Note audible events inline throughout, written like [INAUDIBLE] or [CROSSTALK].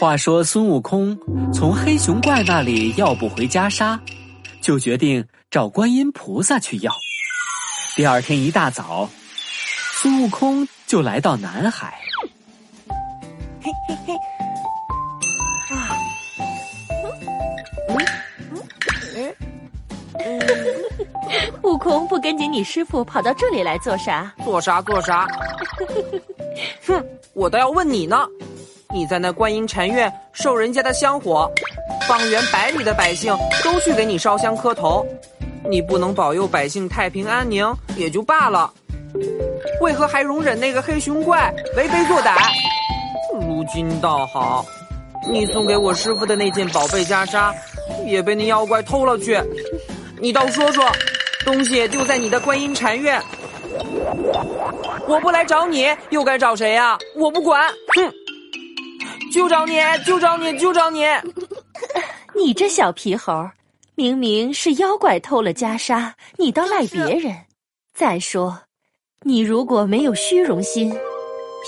话说孙悟空从黑熊怪那里要不回袈裟，就决定找观音菩萨去要。第二天一大早，孙悟空就来到南海。嘿嘿嘿，啊，嗯嗯嗯，悟空不跟紧你师傅跑到这里来做啥？做啥做啥？[LAUGHS] 哼，我倒要问你呢。你在那观音禅院受人家的香火，方圆百里的百姓都去给你烧香磕头，你不能保佑百姓太平安宁也就罢了，为何还容忍那个黑熊怪为非作歹？如今倒好，你送给我师傅的那件宝贝袈裟也被那妖怪偷了去，你倒说说，东西就在你的观音禅院，我不来找你又该找谁呀？我不管，哼！就找你，就找你，就找你！[LAUGHS] 你这小皮猴，明明是妖怪偷了袈裟，你倒赖别人。再说，你如果没有虚荣心，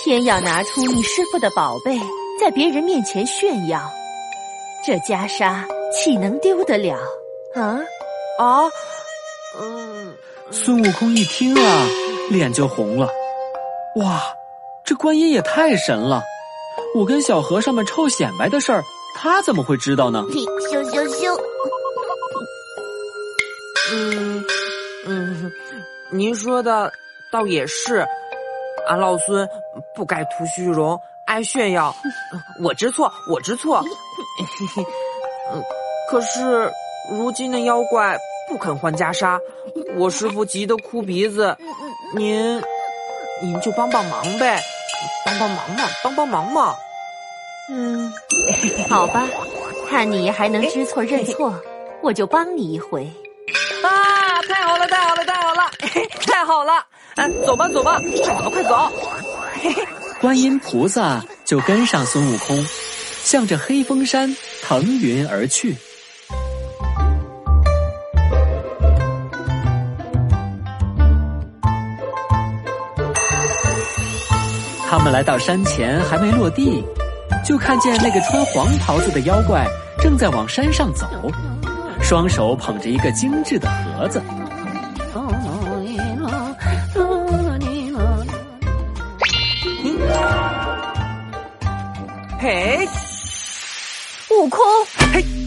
偏要拿出你师傅的宝贝在别人面前炫耀，这袈裟岂能丢得了？啊啊！嗯，孙悟空一听啊，脸就红了。哇，这观音也太神了！我跟小和尚们臭显摆的事儿，他怎么会知道呢？羞羞羞！嗯嗯，您说的倒也是，俺老孙不该图虚荣，爱炫耀。我知错，我知错。可是如今的妖怪不肯换袈裟，我师傅急得哭鼻子。您，您就帮帮忙呗。帮帮忙嘛，帮帮忙嘛！嗯，[LAUGHS] 好吧，看你还能知错认错，我就帮你一回。啊，太好了，太好了，太好了，[LAUGHS] 太好了！啊，走吧，走吧，快走，快走！观音菩萨就跟上孙悟空，向着黑风山腾云而去。他们来到山前，还没落地，就看见那个穿黄袍子的妖怪正在往山上走，双手捧着一个精致的盒子。嘿，悟空，嘿。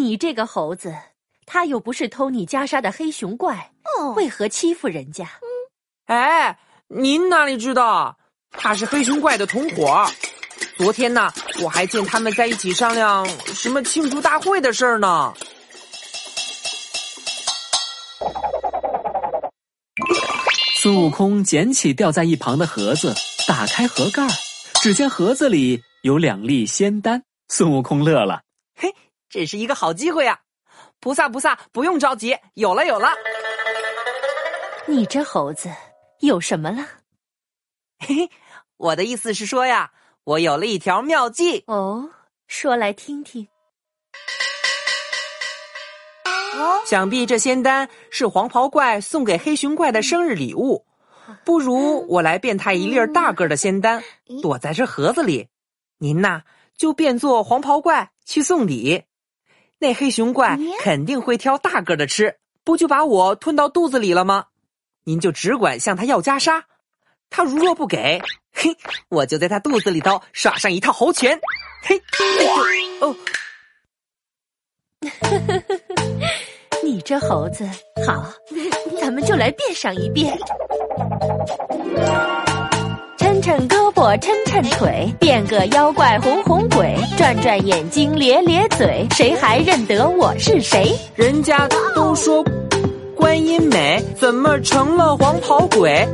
你这个猴子，他又不是偷你袈裟的黑熊怪，为何欺负人家？哎，您哪里知道？他是黑熊怪的同伙。昨天呢，我还见他们在一起商量什么庆祝大会的事儿呢。孙悟空捡起掉在一旁的盒子，打开盒盖只见盒子里有两粒仙丹。孙悟空乐了，嘿。这是一个好机会呀！菩萨，菩萨，不用着急，有了，有了。你这猴子有什么了？嘿嘿，我的意思是说呀，我有了一条妙计。哦，说来听听。哦，想必这仙丹是黄袍怪送给黑熊怪的生日礼物。不如我来变他一粒大个的仙丹，躲在这盒子里。您呐，就变作黄袍怪去送礼。那黑熊怪肯定会挑大个的吃，不就把我吞到肚子里了吗？您就只管向他要袈裟，他如若不给，嘿，我就在他肚子里头耍上一套猴拳，嘿，哦，[LAUGHS] 你这猴子好，咱们就来变上一变。陈抻抻胳膊，抻抻腿，变个妖怪哄哄鬼，转转眼睛，咧咧嘴，谁还认得我是谁？人家都说观音美，怎么成了黄袍鬼？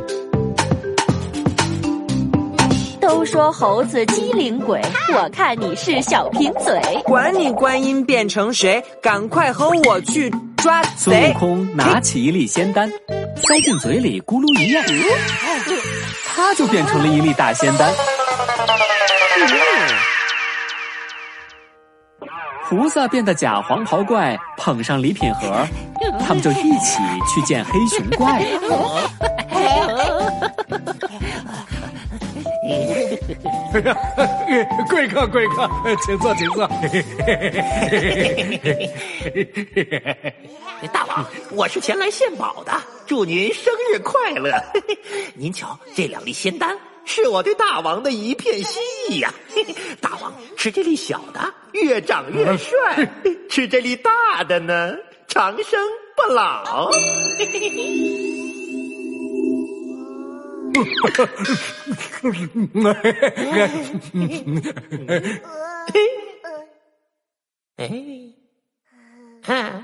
都说猴子机灵鬼，我看你是小贫嘴。管你观音变成谁，赶快和我去抓孙悟贼！空拿起一粒仙丹，塞进嘴里，咕噜一咽，他就变成了一粒大仙丹。菩萨变的假黄袍怪捧上礼品盒，他们就一起去见黑熊怪了。[LAUGHS] 贵客，贵客，请坐，请坐。[LAUGHS] 大王，我是前来献宝的，祝您生日快乐。嘿 [LAUGHS] 嘿您瞧，这两粒仙丹是我对大王的一片心意呀、[LAUGHS] 大王吃这粒小的，越长越帅；[LAUGHS] 吃这粒大的呢，长生不老。哎，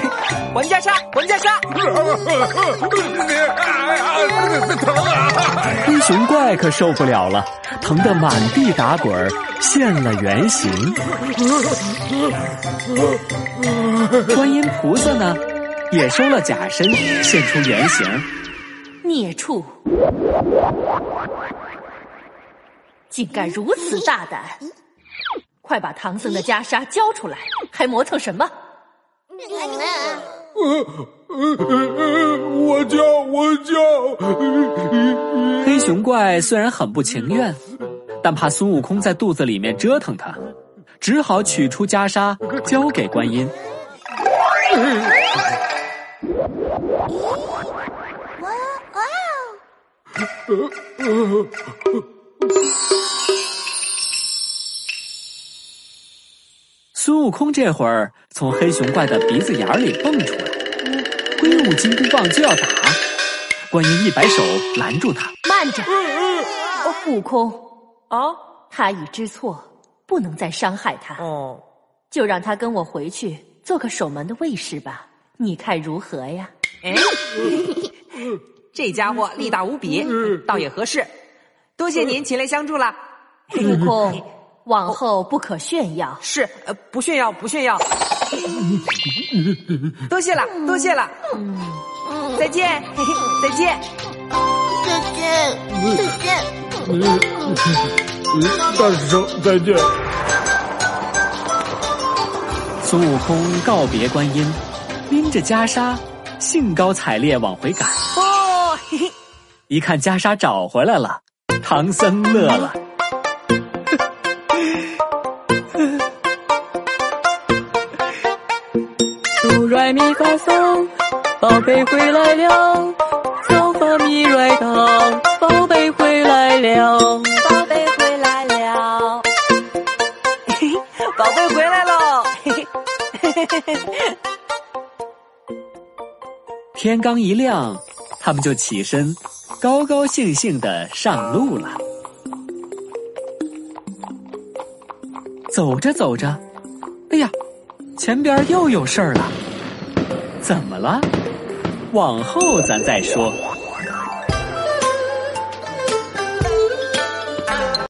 玩家杀，玩家杀！[LAUGHS] 黑熊怪可受不了了，疼得满地打滚，现了原形。[LAUGHS] 观音菩萨呢，也收了假身，现出原形。孽畜，竟敢如此大胆！快把唐僧的袈裟交出来，还磨蹭什么？我叫，我叫。黑熊怪虽然很不情愿，但怕孙悟空在肚子里面折腾他，只好取出袈裟交给观音。孙悟空这会儿从黑熊怪的鼻子眼儿里蹦出来，挥舞金箍棒就要打，观音一摆手拦住他。慢着，悟空，啊，他已知错，不能再伤害他，哦，就让他跟我回去做个守门的卫士吧。你看如何呀？哎，[LAUGHS] 这家伙力大无比，倒也合适。多谢您前来相助了。悟空，[LAUGHS] 往后不可炫耀。是，呃，不炫耀，不炫耀。[LAUGHS] 多谢了，多谢了。再见，嘿嘿，再见。再见，再见。大师兄，再见。孙悟空告别观音，拎着袈裟，兴高采烈往回赶。哦，嘿嘿，一看袈裟找回来了，唐僧乐了。咪发嗦，宝贝回来了。嗦发咪来哆，宝贝回来了。宝贝回来了，宝贝回来喽。嘿嘿，天刚一亮，他们就起身，高高兴兴的上路了。走着走着，哎呀，前边又有事儿了。怎么了？往后咱再说。